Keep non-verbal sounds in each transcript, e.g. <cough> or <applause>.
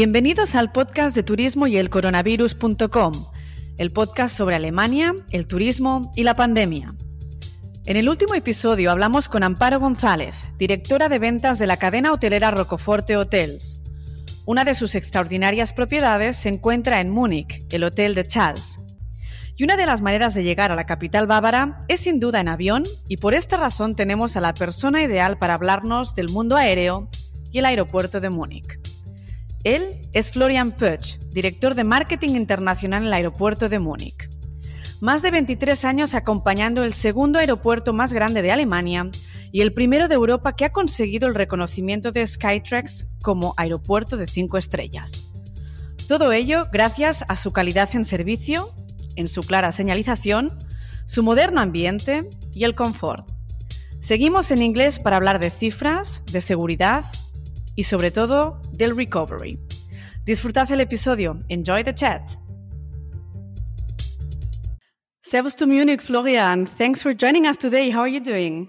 Bienvenidos al podcast de turismo y el coronavirus.com, el podcast sobre Alemania, el turismo y la pandemia. En el último episodio hablamos con Amparo González, directora de ventas de la cadena hotelera Rocoforte Hotels. Una de sus extraordinarias propiedades se encuentra en Múnich, el Hotel de Charles. Y una de las maneras de llegar a la capital bávara es sin duda en avión y por esta razón tenemos a la persona ideal para hablarnos del mundo aéreo y el aeropuerto de Múnich. Él es Florian Pötsch, director de marketing internacional en el aeropuerto de Múnich. Más de 23 años acompañando el segundo aeropuerto más grande de Alemania y el primero de Europa que ha conseguido el reconocimiento de Skytrax como aeropuerto de 5 estrellas. Todo ello gracias a su calidad en servicio, en su clara señalización, su moderno ambiente y el confort. Seguimos en inglés para hablar de cifras, de seguridad y sobre todo del recovery. Disfrutad el episodio. Enjoy the chat. Servus to Munich, Florian. Thanks for joining us today. How are you doing?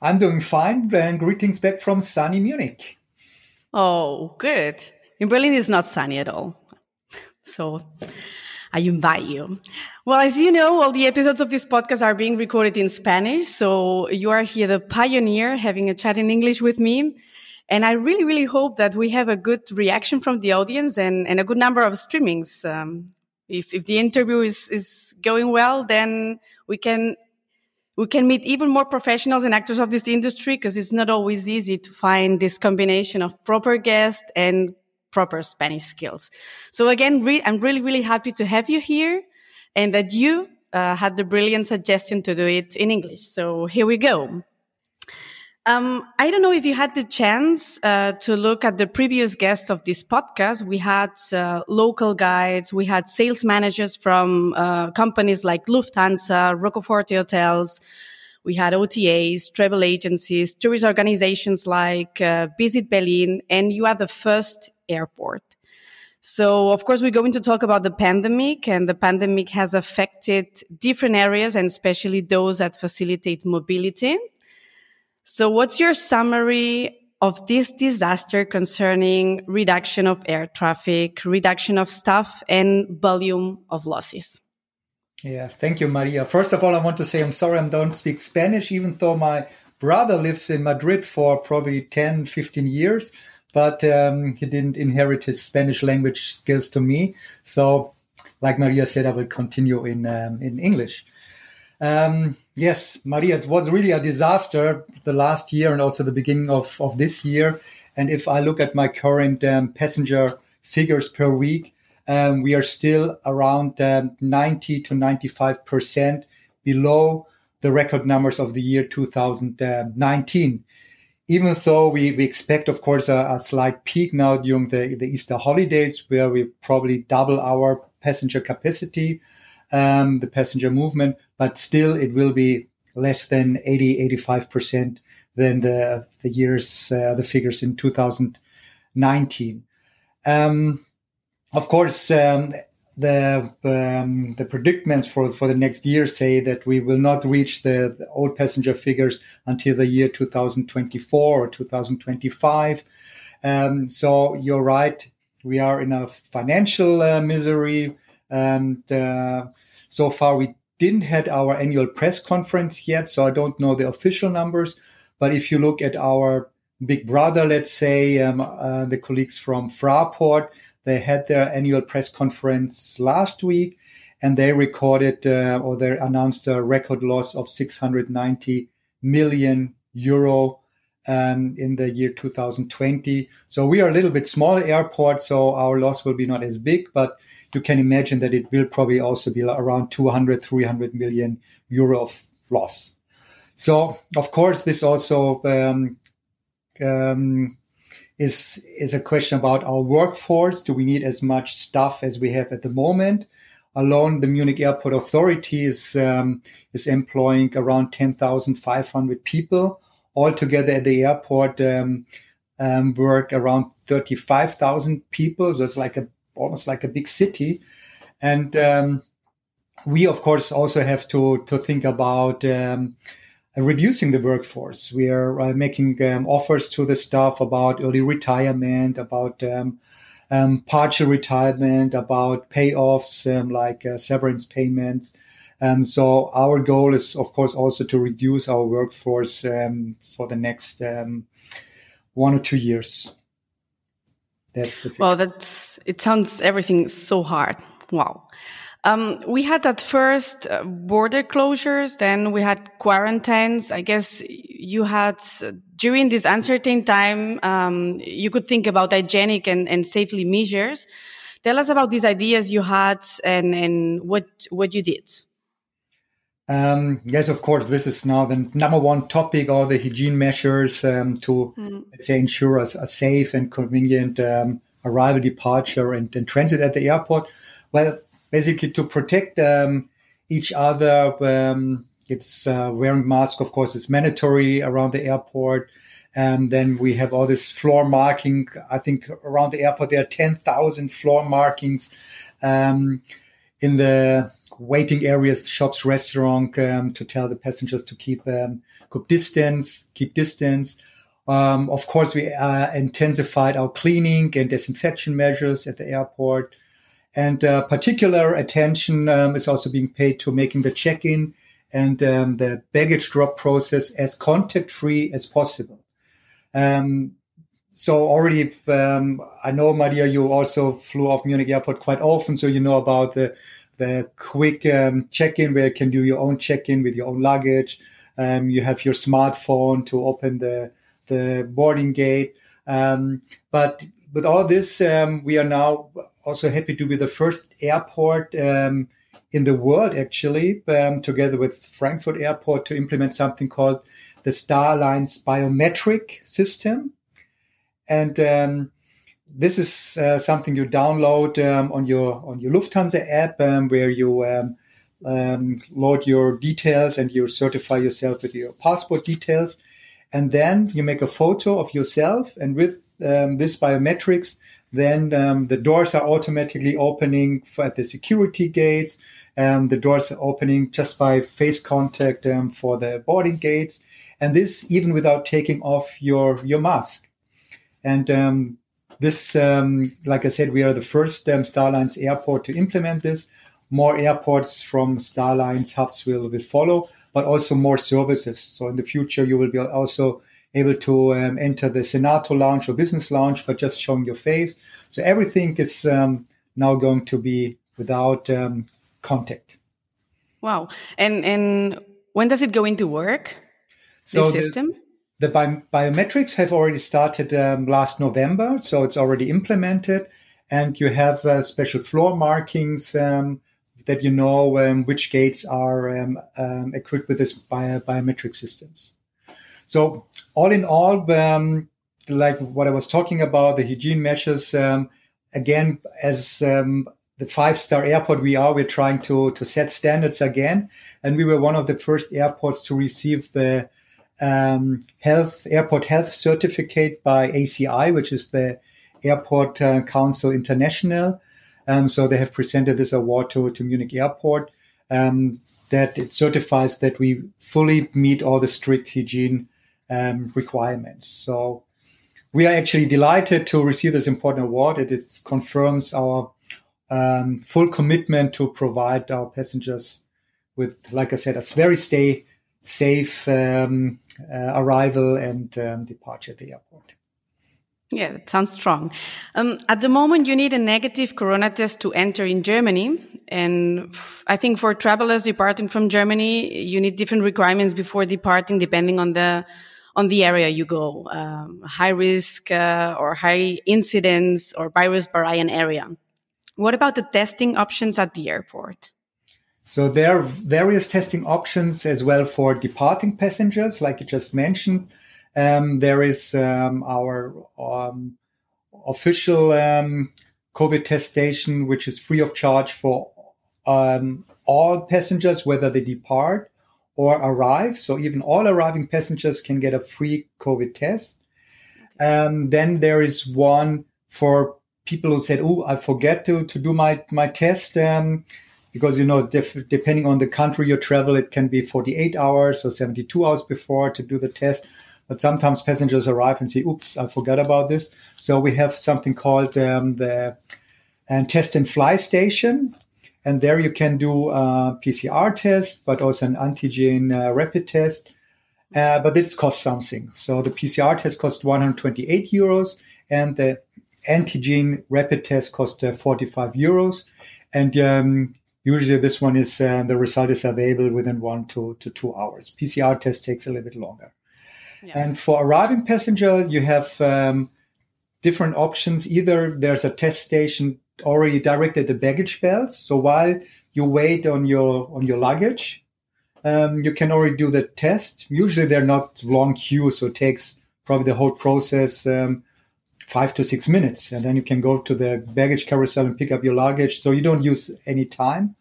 I'm doing fine and greetings back from sunny Munich. Oh, good. In Berlin, it's not sunny at all. So I invite you. Well, as you know, all the episodes of this podcast are being recorded in Spanish. So you are here, the pioneer, having a chat in English with me. And I really, really hope that we have a good reaction from the audience and, and a good number of streamings. Um, if, if the interview is, is going well, then we can, we can meet even more professionals and actors of this industry because it's not always easy to find this combination of proper guest and proper Spanish skills. So again, re- I'm really, really happy to have you here and that you uh, had the brilliant suggestion to do it in English. So here we go. Um, I don't know if you had the chance uh, to look at the previous guests of this podcast. We had uh, local guides, we had sales managers from uh, companies like Lufthansa, Rocco Forte Hotels. We had OTAs, travel agencies, tourist organizations like uh, Visit Berlin, and you are the first airport. So, of course, we're going to talk about the pandemic, and the pandemic has affected different areas, and especially those that facilitate mobility. So what's your summary of this disaster concerning reduction of air traffic, reduction of staff and volume of losses? Yeah, thank you, Maria. First of all, I want to say I'm sorry I don't speak Spanish, even though my brother lives in Madrid for probably 10, 15 years, but um, he didn't inherit his Spanish language skills to me. So, like Maria said, I will continue in, um, in English. Um, yes, Maria, it was really a disaster the last year and also the beginning of, of this year. And if I look at my current um, passenger figures per week, um, we are still around um, 90 to 95% below the record numbers of the year 2019. Even though we, we expect, of course, a, a slight peak now during the, the Easter holidays, where we probably double our passenger capacity um, the passenger movement, but still it will be less than 80, 85% than the, the years, uh, the figures in 2019. Um, of course, um, the um, the predicaments for for the next year say that we will not reach the, the, old passenger figures until the year 2024 or 2025. Um, so you're right, we are in a financial uh, misery. And uh, so far, we didn't had our annual press conference yet, so I don't know the official numbers. But if you look at our big brother, let's say um, uh, the colleagues from Fraport, they had their annual press conference last week, and they recorded uh, or they announced a record loss of 690 million euro um, in the year 2020. So we are a little bit smaller airport, so our loss will be not as big, but you can imagine that it will probably also be around 200, 300 million euro of loss. So, of course, this also um, um, is is a question about our workforce. Do we need as much staff as we have at the moment? Alone, the Munich Airport Authority is um, is employing around 10,500 people. Altogether at the airport, um, um, work around 35,000 people. So it's like a almost like a big city. And um, we, of course, also have to to think about um, reducing the workforce. We are uh, making um, offers to the staff about early retirement, about um, partial retirement, about payoffs like uh, severance payments. Um, so our goal is, of course, also to reduce our workforce um, for the next um, one or two years. That's the well. That's it. Sounds everything so hard. Wow. Um, we had at first uh, border closures, then we had quarantines. I guess you had during this uncertain time, um, you could think about hygienic and, and safely measures. Tell us about these ideas you had and, and what what you did. Um, yes, of course, this is now the number one topic, all the hygiene measures um, to, mm. let's say, ensure a, a safe and convenient um, arrival, departure, and, and, transit at the airport. Well, basically to protect um, each other. Um, it's uh, wearing mask, of course, is mandatory around the airport. And then we have all this floor marking. I think around the airport there are ten thousand floor markings um, in the waiting areas, shops, restaurant, um, to tell the passengers to keep um, keep distance, keep distance. Um, of course, we uh, intensified our cleaning and disinfection measures at the airport. And uh, particular attention um, is also being paid to making the check-in and um, the baggage drop process as contact-free as possible. Um, so already, um, I know Maria, you also flew off Munich Airport quite often, so you know about the the quick um, check-in where you can do your own check-in with your own luggage. Um, you have your smartphone to open the the boarding gate. but with all this, we are now also happy to be the first airport um, in the world, actually, um, together with Frankfurt Airport, to implement something called the Star Alliance biometric system. And um, this is uh, something you download um, on your on your Lufthansa app, um, where you um, load your details and you certify yourself with your passport details. And then you make a photo of yourself, and with this biometrics, then um, the doors are automatically opening for, at the security gates. Um, the doors are opening just by face contact um, for the boarding gates, and this even without taking off your your mask. And um, this, um, like I said, we are the first um, Star Alliance airport to implement this. More airports from Star Alliance hubs will, will follow, but also more services. So in the future, you will be also able to um, enter the Senator lounge or business lounge by just showing your face. So everything is um, now going to be without um, contact. Wow. And and when does it go into work? So the system? The, bi- biometrics have already started um, last November, so it's already implemented, and you have uh, special floor markings um, that you know um, which gates are equipped with this bio- biometric systems. So all in all, um, like what I was talking about, the hygiene measures, um, again, as um, the five star airport we are, we're trying to, to set standards again. And we were one of the first airports to receive the um, health airport health certificate by ACI, which is the Airport uh, Council International. Um, so they have presented this award to, to Munich Airport um, that it certifies that we fully meet all the strict hygiene um, requirements. So we are actually delighted to receive this important award. It is, confirms our um, full commitment to provide our passengers with, like I said, a very stay safe um, uh, arrival and um, departure at the airport. Yeah, that sounds strong. Um, at the moment, you need a negative corona test to enter in Germany. And I think for travelers departing from Germany, you need different requirements before departing, depending on the on the area you go, um, high risk uh, or high incidence or virus variant area. What about the testing options at the airport? So there are various testing options as well for departing passengers, like you just mentioned. Um, there is um, our um, official um, COVID test station, which is free of charge for um, all passengers, whether they depart or arrive. So even all arriving passengers can get a free COVID test. Um, then there is one for people who said, "Oh, I forget to to do my my test." Because you know, def- depending on the country you travel, it can be 48 hours or 72 hours before to do the test. But sometimes passengers arrive and say, oops, I forgot about this. So we have something called um, the uh, test and fly station. And there you can do a PCR test, but also an antigen uh, rapid test. Uh, but it costs something. So the PCR test costs 128 euros and the antigen rapid test costs uh, 45 euros. And um, usually this one is, uh, the result is available within one to, to two hours. PCR test takes a little bit longer. Yeah. And for arriving passenger, you have um, different options. Either there's a test station already directly at the baggage belts. So while you wait on your on your luggage, um, you can already do the test. Usually they're not long queues, so it takes probably the whole process um, five to six minutes, and then you can go to the baggage carousel and pick up your luggage. So you don't use any time.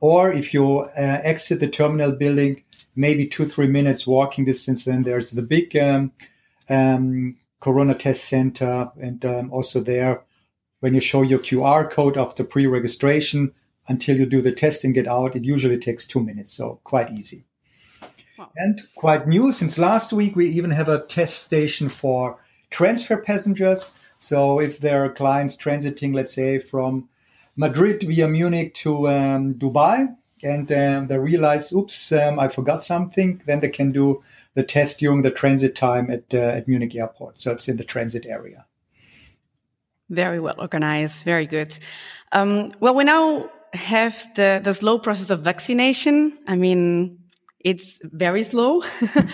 Or if you uh, exit the terminal building, maybe two three minutes walking distance, then there's the big um, um Corona test center, and um, also there when you show your QR code after pre-registration until you do the test and get out, it usually takes two minutes. So quite easy. Wow. And quite new since last week, we even have a test station for transfer passengers. So if there are clients transiting, let's say from Madrid via Munich to um, Dubai, and um, they realize, oops, um, I forgot something, then they can do the test during the transit time at, uh, at Munich airport. So it's in the transit area. Very well organized. Very good. Um, well, we now have the, the slow process of vaccination. I mean, it's very slow,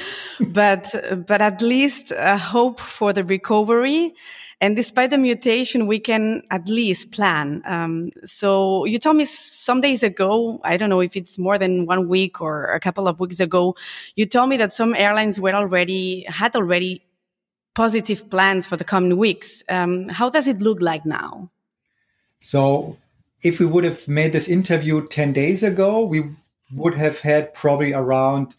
<laughs> but, but at least a hope for the recovery. And despite the mutation, we can at least plan. Um, so you told me some days ago, I don't know if it's more than one week or a couple of weeks ago, you told me that some airlines were already, had already positive plans for the coming weeks. Um, how does it look like now? So, if we would have made this interview 10 days ago, we would have had probably around,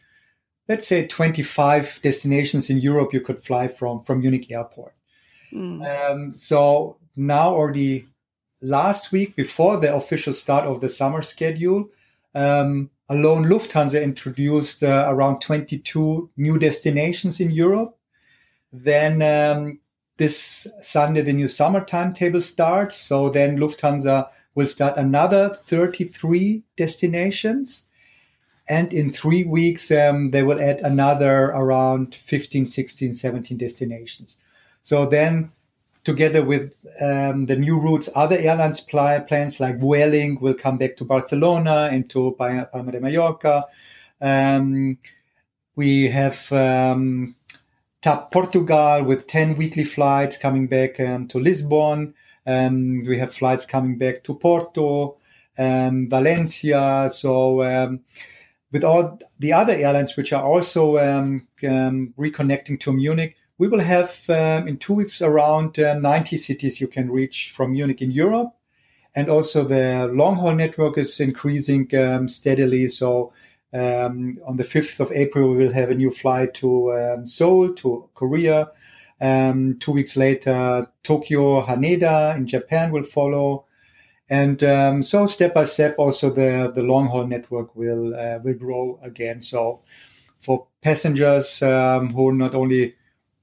let's say, 25 destinations in Europe you could fly from, from Munich airport. Mm. Um, so, now already last week, before the official start of the summer schedule, um, alone Lufthansa introduced uh, around 22 new destinations in Europe. Then um, this Sunday, the new summer timetable starts. So then Lufthansa will start another 33 destinations. And in three weeks, um, they will add another around 15, 16, 17 destinations. So then together with um, the new routes, other airlines pl- plans like Vueling will come back to Barcelona and to Palma de Mallorca. Um, we have um, TAP Portugal with 10 weekly flights coming back um, to Lisbon. Um, we have flights coming back to Porto, um, Valencia. So, um, with all the other airlines, which are also um, um, reconnecting to Munich, we will have in two weeks around 90 cities you can reach from Munich in Europe. And also the long haul network is increasing steadily. So um, on the 5th of April, we will have a new flight to um, Seoul, to Korea. Um, two weeks later, Tokyo, Haneda in Japan will follow. And um, so step by step, also the, the long haul network will, uh, will grow again. So for passengers um, who not only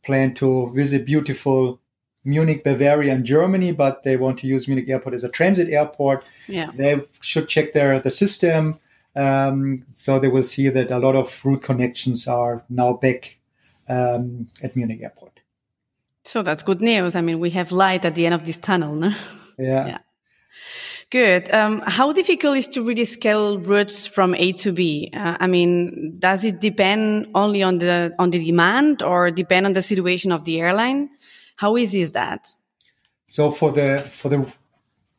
plan to visit beautiful Munich, Bavaria, and Germany, but they want to use Munich Airport as a transit airport. Yeah. They should check their the system. Um, so they will see that a lot of route connections are now back um, at Munich Airport. So that's good news. I mean, we have light at the end of this tunnel, no? Yeah. <laughs> yeah. Good. Um, how difficult is to really scale routes from A to B? Uh, I mean, does it depend only on the on the demand, or depend on the situation of the airline? How easy is that? So for the for the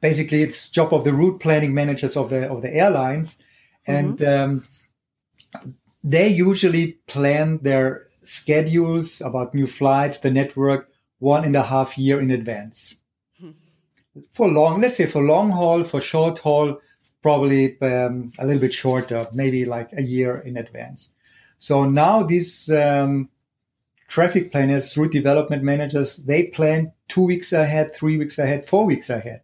basically, it's job of the route planning managers of the of the airlines and mm-hmm. um, they usually plan their schedules about new flights, the network, one and a half year in advance. For long, let's say for long haul, for short haul, probably um, a little bit shorter, maybe like a year in advance. So now these um, traffic planners, route development managers, they plan two weeks ahead, three weeks ahead, four weeks ahead.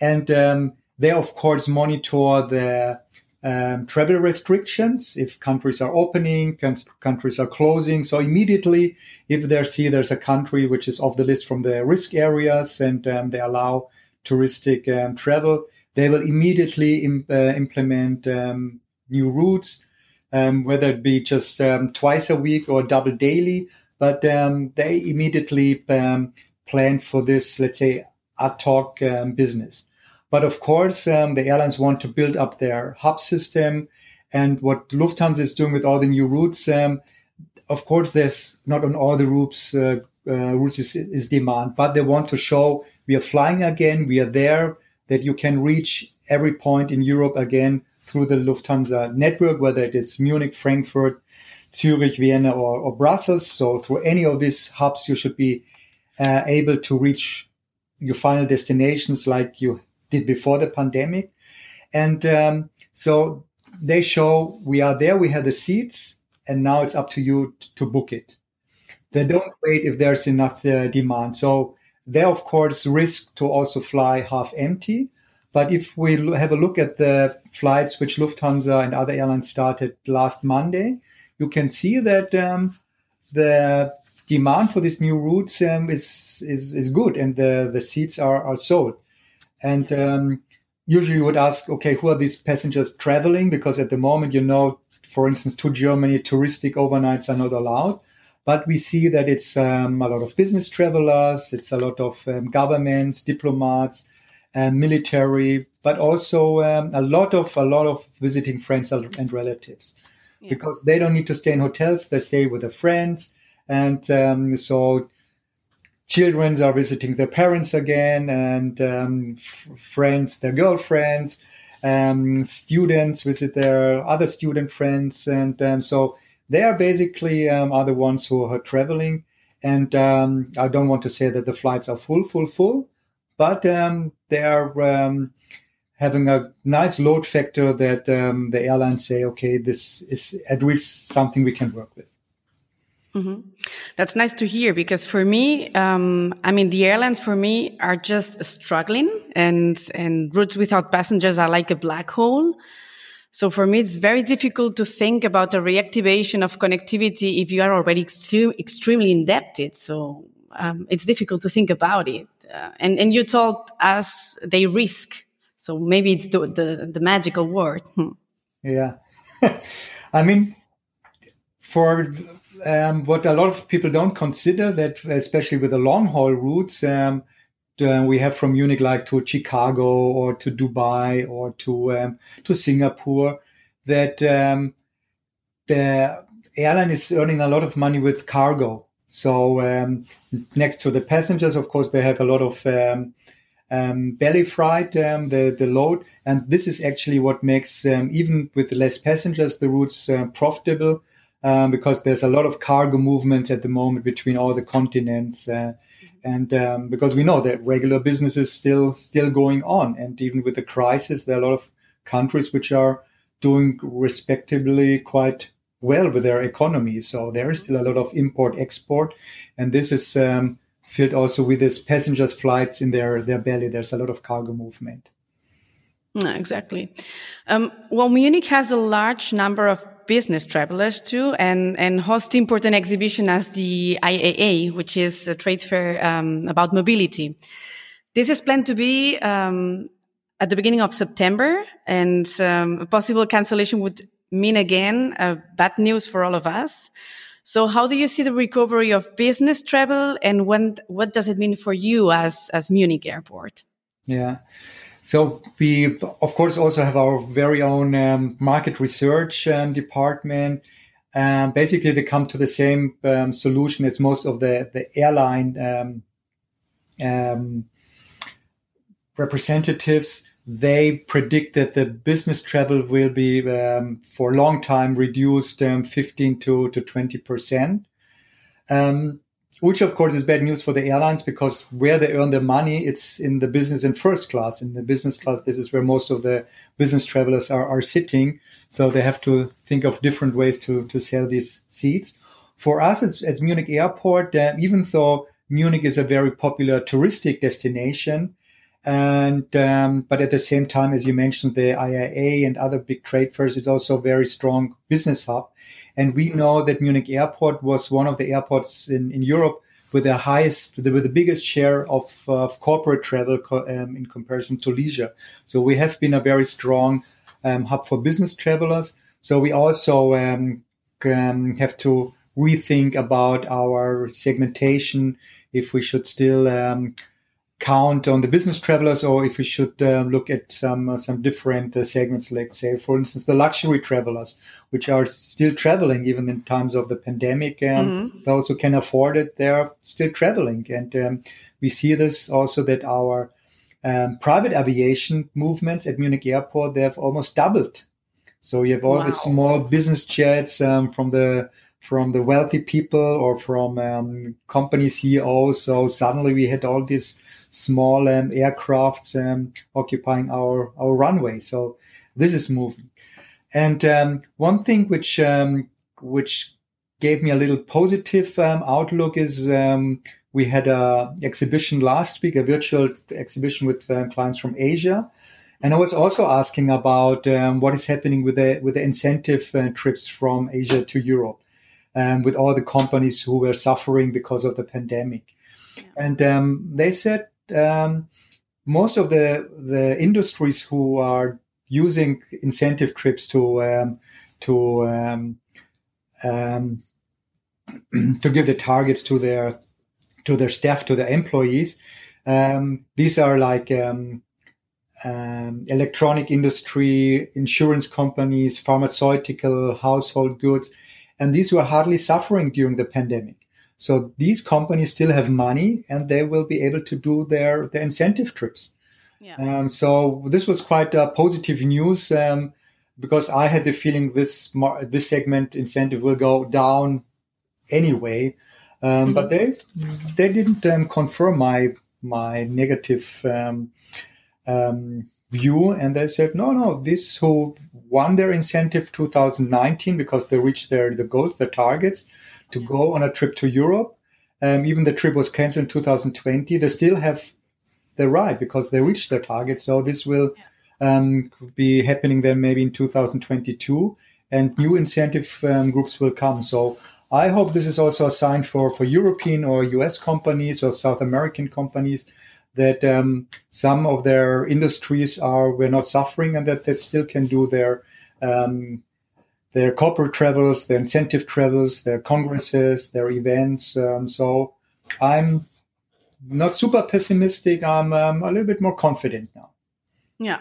And um, they, of course, monitor the um, travel restrictions if countries are opening, countries are closing. So immediately, if they see there's a country which is off the list from the risk areas and um, they allow touristic um, travel, they will immediately Im- uh, implement um, new routes, um, whether it be just um, twice a week or double daily. But they immediately plan for this, let's say, ad hoc business. But of course, um, the airlines want to build up their hub system. And what Lufthansa is doing with all the new routes, um, of course, there's not on all the routes, uh, uh, routes is, is, demand, but they want to show we are flying again, we are there, that you can reach every point in Europe again through the Lufthansa network, whether it is Munich, Frankfurt, Zurich, Vienna, or, or Brussels. So through any of these hubs, you should be uh, able to reach your final destinations like you did before the pandemic. And um, so they show we are there, we have the seats, and now it's up to you t- to book it. They don't wait if there's enough uh, demand. So they, of course, risk to also fly half empty. But if we lo- have a look at the flights which Lufthansa and other airlines started last Monday, you can see that um, the demand for these new routes um, is, is is good, and the the seats are are sold. And um, usually you would ask, okay, who are these passengers traveling? Because at the moment, you know, for instance, to Germany, touristic overnights are not allowed. But we see that it's um, a lot of business travelers, it's a lot of um, governments, diplomats, and military, but also um, a lot of a lot of visiting friends and relatives, yeah. because they don't need to stay in hotels; they stay with their friends, and um, so children are visiting their parents again and um, f- friends their girlfriends um, students visit their other student friends and um, so they are basically um, are the ones who are traveling and um, i don't want to say that the flights are full full full but um, they are having a nice load factor that the airlines say okay this is at least something we can work with Mm-hmm. That's nice to hear because for me, um, I mean, the airlines for me are just struggling and, and routes without passengers are like a black hole. So for me, it's very difficult to think about a reactivation of connectivity if you are already extreme, extremely indebted. So um, it's difficult to think about it. Uh, and, and you told us they risk. So maybe it's the, the, the magical word. Hmm. Yeah. <laughs> I mean, for um, what a lot of people don't consider that, especially with the long haul routes, um, we have from Munich like to Chicago or to Dubai or to um, to Singapore, that um, the airline is earning a lot of money with cargo. So um, next to the passengers, of course, they have a lot of um, um, belly freight, um, the the load, and this is actually what makes even with less passengers the routes uh, profitable um, because there's a lot of cargo movements at the moment between all the continents. Uh, and um, because we know that regular business is still still going on, and even with the crisis, there are a lot of countries which are doing respectively quite well with their economy. So there is still a lot of import export, and this is um, filled also with these passengers flights in their their belly. There's a lot of cargo movement. exactly. Um, well, Munich has a large number of business travelers too and, and host important exhibition as the IAA, which is a trade fair um, about mobility. This is planned to be um, at the beginning of September and um, a possible cancellation would mean again uh, bad news for all of us. So how do you see the recovery of business travel and when, what does it mean for you as, as Munich airport? Yeah. So we, of course, also have our very own um, market research um, department. Um, basically, they come to the same um, solution as most of the the airline um, um, representatives. They predict that the business travel will be for a long time reduced 15 to to 20 percent. Um, which of course is bad news for the airlines because where they earn their money, it's in the business and first class. In the business class, this is where most of the business travelers are, are sitting. So they have to think of different ways to, to sell these seats. For us as, as Munich airport, uh, even though Munich is a very popular touristic destination, And um, but at the same time, as you mentioned, the IAA and other big trade fairs, it's also a very strong business hub. And we know that Munich Airport was one of the airports in, in Europe with the highest, with the, with the biggest share of, uh, of corporate travel co- um, in comparison to leisure. So we have been a very strong um, hub for business travelers. So we also um, um have to rethink about our segmentation if we should still um, count on the business travelers or if we should uh, look at some uh, some different uh, segments let's say for instance the luxury travelers which are still traveling even in times of the pandemic um, mm-hmm. those who can afford it they're still traveling and um, we see this also that our um, private aviation movements at munich airport they have almost doubled so you have all wow. the small business jets um, from the from the wealthy people or from um, company CEOs. So suddenly we had all these small um, aircrafts um, occupying our, our runway. So this is moving. And um, one thing which um, which gave me a little positive um, outlook is um, we had a exhibition last week, a virtual exhibition with uh, clients from Asia. And I was also asking about what is happening with the with the incentive uh, trips from Asia to Europe, with all the companies who were suffering because of the pandemic. And they said um, most of the the industries who are using incentive trips to um, to um, um <clears throat> to give the targets to their to their staff to their employees. Um, these are like um, electronic industry, insurance companies, pharmaceutical, household goods, and these were hardly suffering during the pandemic. So these companies still have money and they will be able to do their, their incentive trips. Yeah. Um, so this was quite uh, positive news um, because I had the feeling this this segment incentive will go down anyway, um, mm-hmm. but they they didn't um, confirm my my negative um, um, view, and they said no, no, this who won their incentive 2019 because they reached their the goals, their targets to go on a trip to Europe. Um, even the trip was cancelled in 2020. They still have the right because they reached their target. So this will um, be happening then maybe in 2022 and new incentive um, groups will come. So I hope this is also a sign for, for European or US companies or South American companies that um, some of their industries are we're not suffering and that they still can do their um, their corporate travels, their incentive travels, their congresses, their events. Um, so I'm not super pessimistic. I'm um, a little bit more confident now. Yeah.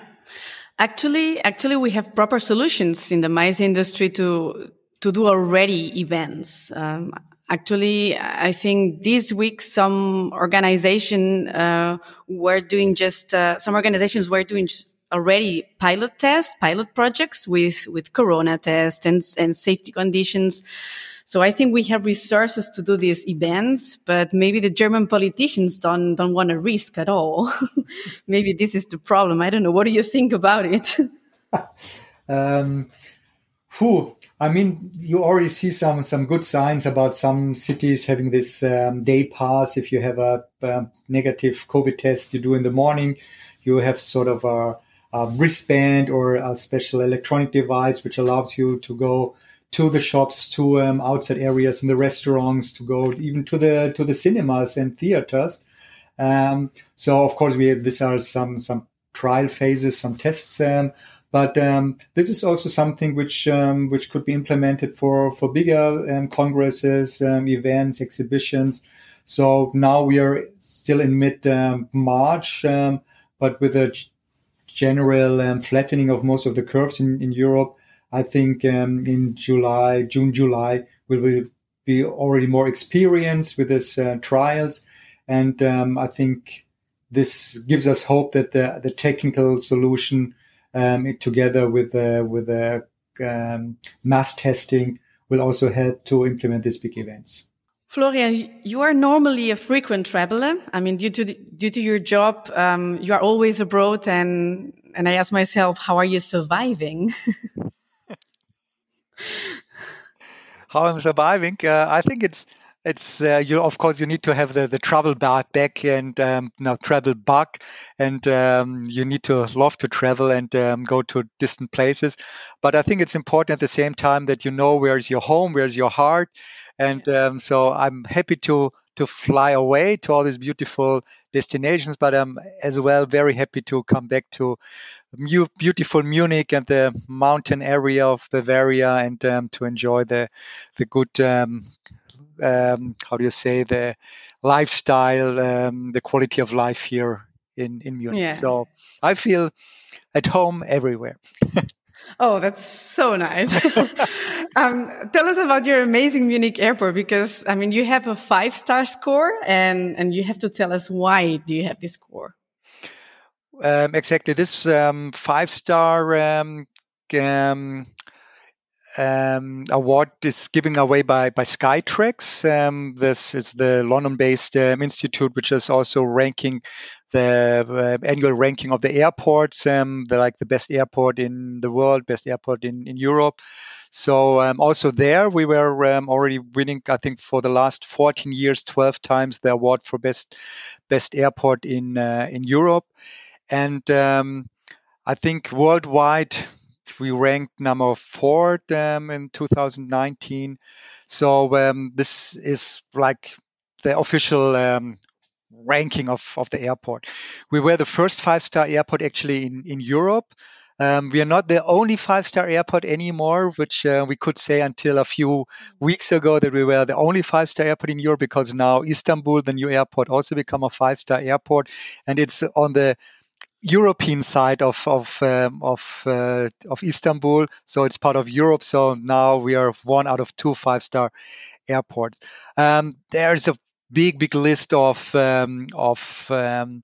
Actually, actually, we have proper solutions in the MICE industry to to do already events. Um, actually, I think this week some organization uh, were doing just uh, some organizations were doing already pilot tests, pilot projects with, with corona tests and, and safety conditions. So I think we have resources to do these events, but maybe the German politicians don't, don't want to risk at all. <laughs> maybe this is the problem. I don't know. What do you think about it? <laughs> um, whew. I mean, you already see some some good signs about some cities having this um, day pass. If you have a, a, negative COVID test, you do in the morning, you have sort of a wristband or a special electronic device which allows you to go to the shops, to um, outside areas in the restaurants, to go even to the to the cinemas and theaters. Um, so of course we these are some some trial phases, some tests, um, but um, this is also something which um, which could be implemented for for bigger um, congresses, events, exhibitions. So now we are still in mid March, but with a general um, flattening of most of the curves in, in Europe, I think um, in July, June, July, we will be already more experienced with these uh, trials. And um, I think this gives us hope that the, the technical solution um, together with, uh, with the um, mass testing will also help to implement these big events. Florian, you are normally a frequent traveler. I mean, due to the, due to your job, um, you are always abroad, and and I ask myself, how are you surviving? <laughs> how I'm surviving? Uh, I think it's it's uh, you of course you need to have the, the travel back and um, now travel back and um, you need to love to travel and um, go to distant places but i think it's important at the same time that you know where's your home where's your heart and um, so i'm happy to to fly away to all these beautiful destinations but i'm as well very happy to come back to beautiful munich and the mountain area of bavaria and um, to enjoy the the good um, um, how do you say the lifestyle, um, the quality of life here in in Munich. Yeah. So I feel at home everywhere. <laughs> oh, that's so nice. <laughs> um, tell us about your amazing Munich airport because I mean you have a five star score and and you have to tell us why do you have this score. Um, exactly, this um, five star um, um um, award is given away by, by Skytrax. Um, this is the London-based um, institute, which is also ranking the uh, annual ranking of the airports, um, the, like the best airport in the world, best airport in, in Europe. So um, also there, we were um, already winning. I think for the last 14 years, 12 times the award for best best airport in uh, in Europe, and I think worldwide we ranked number four um, in 2019. So um, this is like the official um, ranking of, of the airport. We were the first five star airport actually in, in Europe. Um, we are not the only five star airport anymore, which uh, we could say until a few weeks ago that we were the only five star airport in Europe because now Istanbul, the new airport, also become a five star airport. And it's on the European side of of um, of uh, of Istanbul, so it's part of Europe. So now we are one out of two five star airports. Um, there's a big big list of um, of um,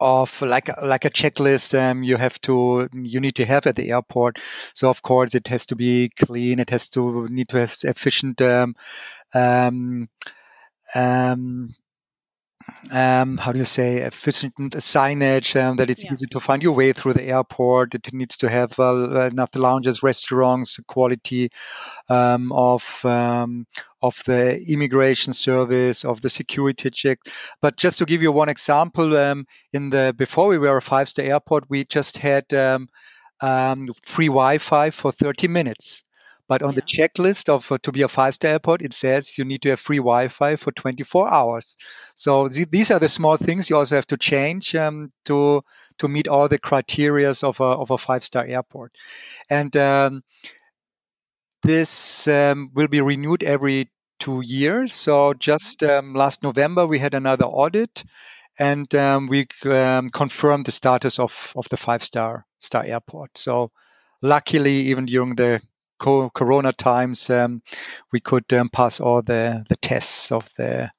of like like a checklist um, you have to you need to have at the airport. So of course it has to be clean. It has to need to have efficient um, um, um, how do you say efficient signage um, that it's yeah. easy to find your way through the airport. It needs to have uh, enough lounges restaurants quality um, of um, of the immigration service of the security check. But just to give you one example um, in the before we were a five star airport we just had um, free wi-fi for 30 minutes but on yeah. the checklist of uh, to be a five-star airport, it says you need to have free Wi-Fi for 24 hours. So th- these are the small things you also have to change um, to to meet all the criterias of a of a five-star airport. And um, this um, will be renewed every two years. So just um, last November we had another audit, and um, we um, confirmed the status of of the five-star star airport. So luckily, even during the Corona times, um, we could um, pass all the the tests of the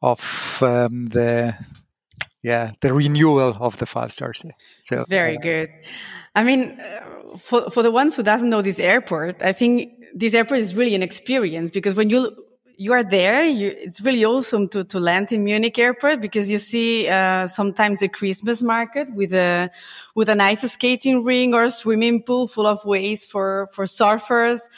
of um, the yeah the renewal of the five stars. So very uh, good. I mean, uh, for for the ones who doesn't know this airport, I think this airport is really an experience because when you you are there. You, it's really awesome to, to land in Munich airport because you see uh, sometimes a Christmas market with a with a nice skating ring or swimming pool full of waves for for surfers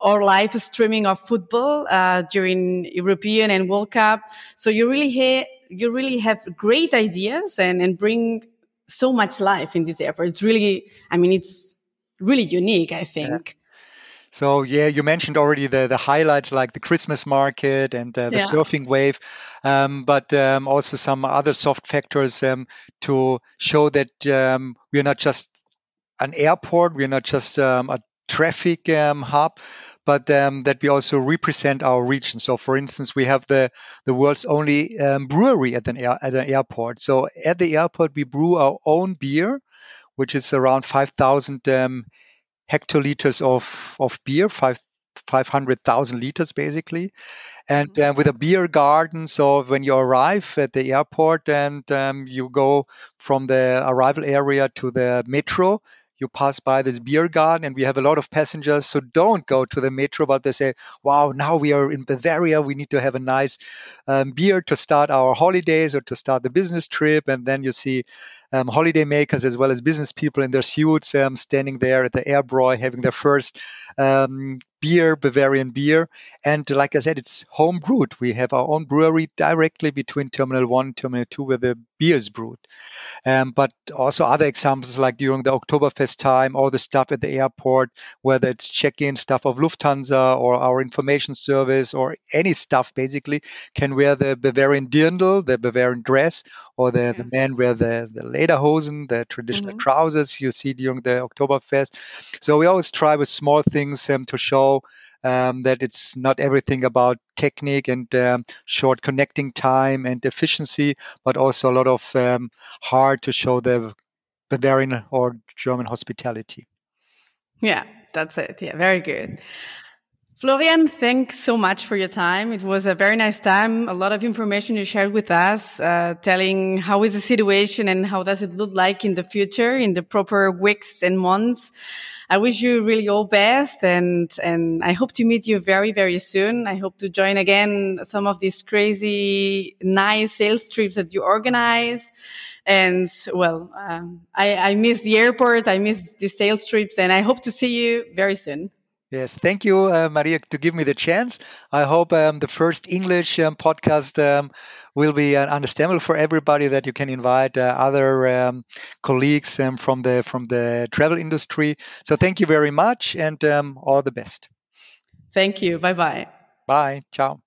or live streaming of football uh, during European and World Cup. So you really ha- you really have great ideas and and bring so much life in this airport. It's really, I mean, it's really unique. I think. Yeah. So yeah, you mentioned already the, the highlights like the Christmas market and uh, the yeah. surfing wave, um, but um, also some other soft factors um, to show that um, we're not just an airport, we're not just um, a traffic um, hub, but that we also represent our region. So, for instance, we have the the world's only brewery at an air, at an airport. So at the airport, we brew our own beer, which is around five thousand hectoliters of, of beer, five, 500,000 liters basically. And mm-hmm. uh, with a beer garden, so when you arrive at the airport and um, you go from the arrival area to the metro, you pass by this beer garden and we have a lot of passengers so don't go to the metro but they say wow now we are in bavaria we need to have a nice um, beer to start our holidays or to start the business trip. And then you see um, holiday makers as well as business people in their suits um, standing there at the Airbräu having their first um, beer, Bavarian beer. And like I said, it's home brewed. We have our own brewery directly between Terminal 1 and Terminal 2 where the beer is brewed. Um, but also other examples like during the Oktoberfest time, all the stuff at the airport, whether it's check-in stuff of Lufthansa or our information service or any stuff basically can wear the Bavarian dirndl, the Bavarian dress, or the, yeah. the men wear the, the lederhosen, the traditional mm-hmm. trousers you see during the Oktoberfest. So we always try with small things um, to show um, that it's not everything about technique and um, short connecting time and efficiency, but also a lot of um, heart to show the Bavarian or German hospitality. Yeah, that's it. Yeah, very good. Florian, thanks so much for your time. It was a very nice time. A lot of information you shared with us, uh, telling how is the situation and how does it look like in the future, in the proper weeks and months. I wish you really all best and, and I hope to meet you very, very soon. I hope to join again some of these crazy, nice sales trips that you organize. And well, um, I, I miss the airport. I miss the sales trips and I hope to see you very soon. Yes, thank you, uh, Maria, to give me the chance. I hope um, the first English um, podcast um, will be uh, understandable for everybody. That you can invite uh, other um, colleagues um, from the from the travel industry. So thank you very much, and um, all the best. Thank you. Bye bye. Bye. Ciao.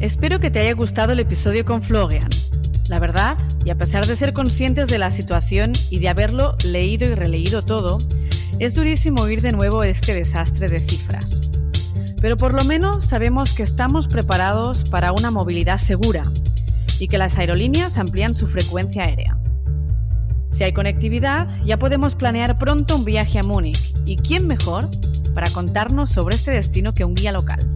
Espero que te haya gustado el episodio con Florian. La verdad, y a pesar de ser conscientes de la situación y de haberlo leído y releído todo, es durísimo oír de nuevo este desastre de cifras. Pero por lo menos sabemos que estamos preparados para una movilidad segura y que las aerolíneas amplían su frecuencia aérea. Si hay conectividad, ya podemos planear pronto un viaje a Múnich. ¿Y quién mejor para contarnos sobre este destino que un guía local?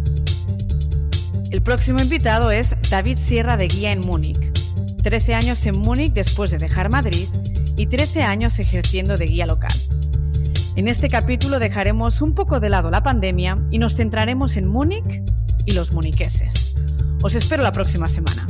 El próximo invitado es David Sierra de Guía en Múnich. 13 años en Múnich después de dejar Madrid y 13 años ejerciendo de guía local. En este capítulo dejaremos un poco de lado la pandemia y nos centraremos en Múnich y los muniqueses. Os espero la próxima semana.